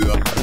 good.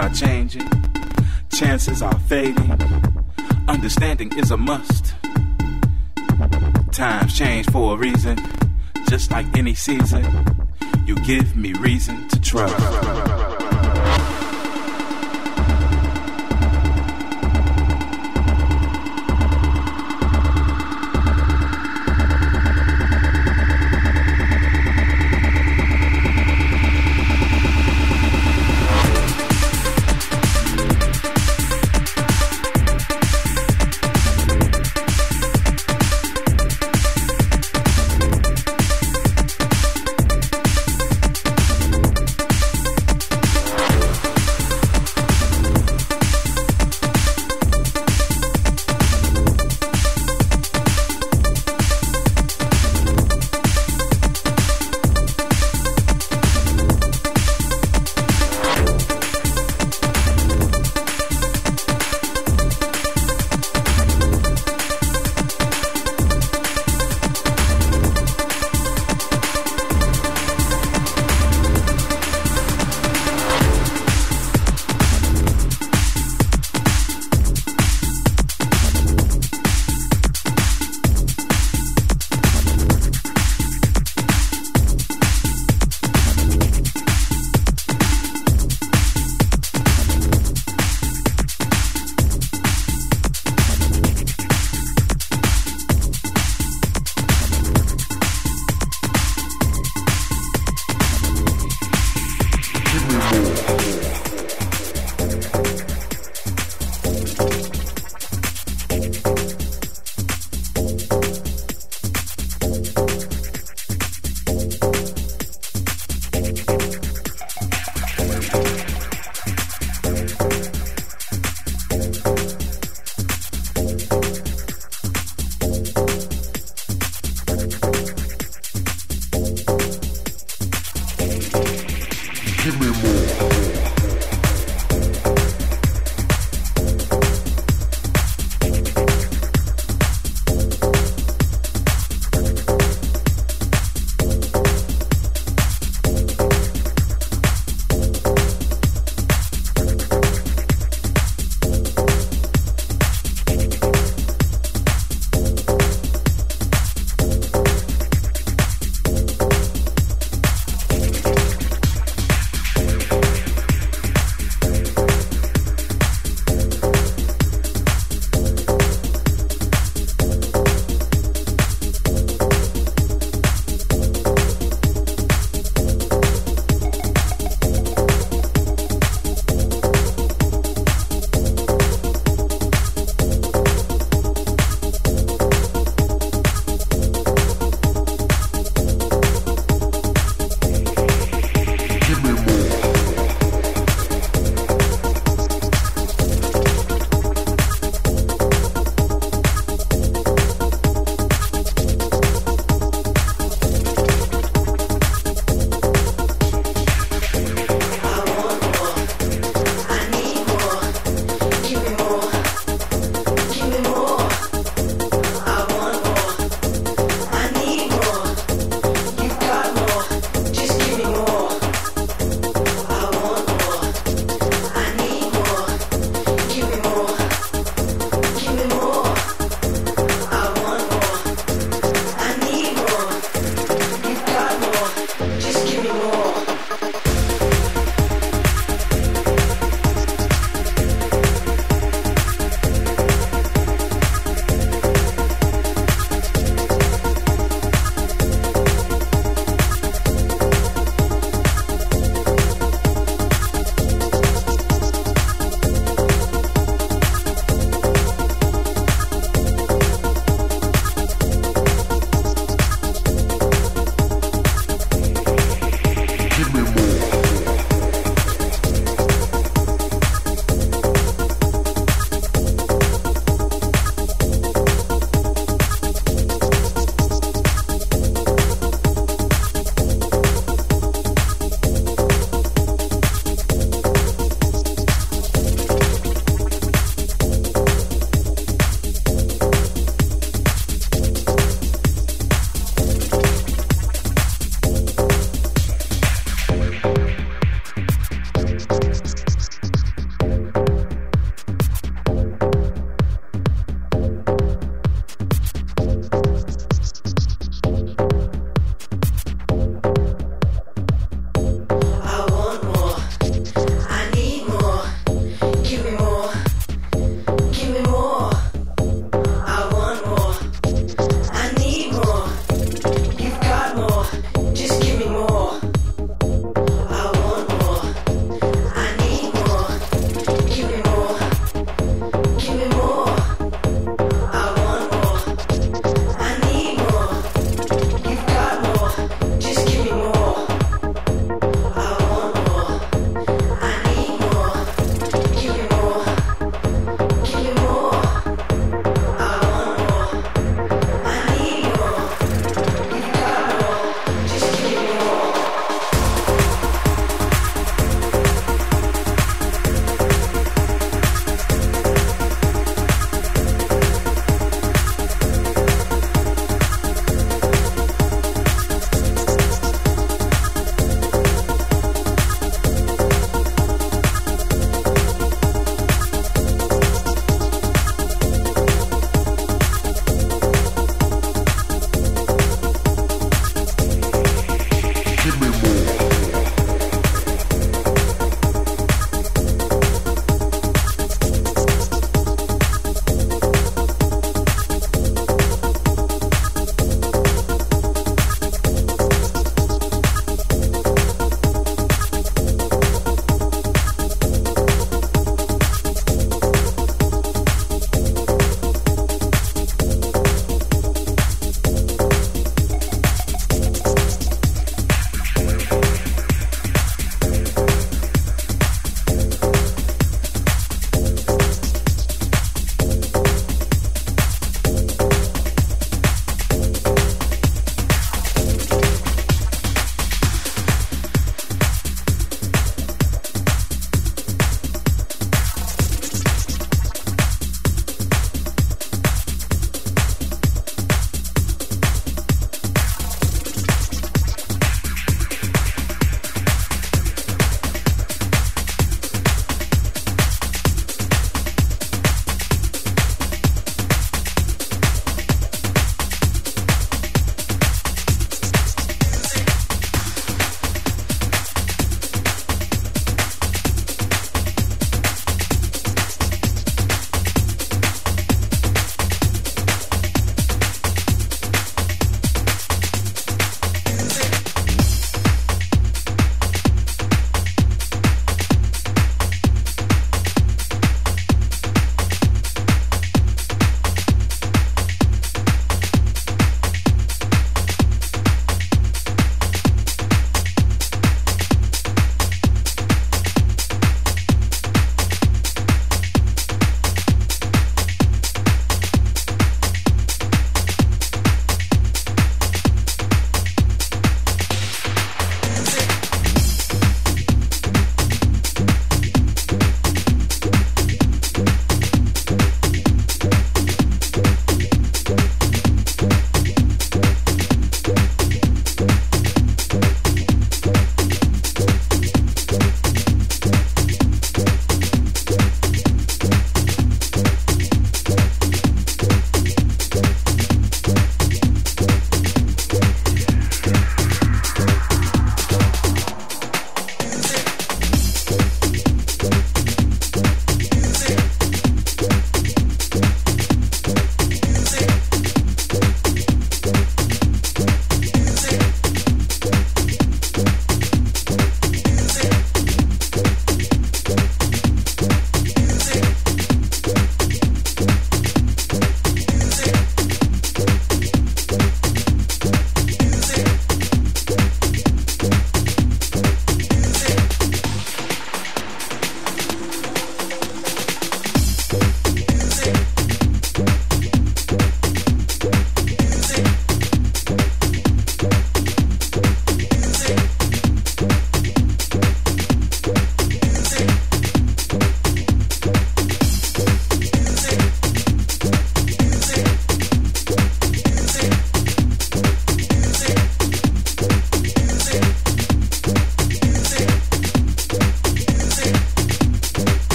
are changing, chances are fading. Understanding is a must. Times change for a reason, just like any season. You give me reason to trust.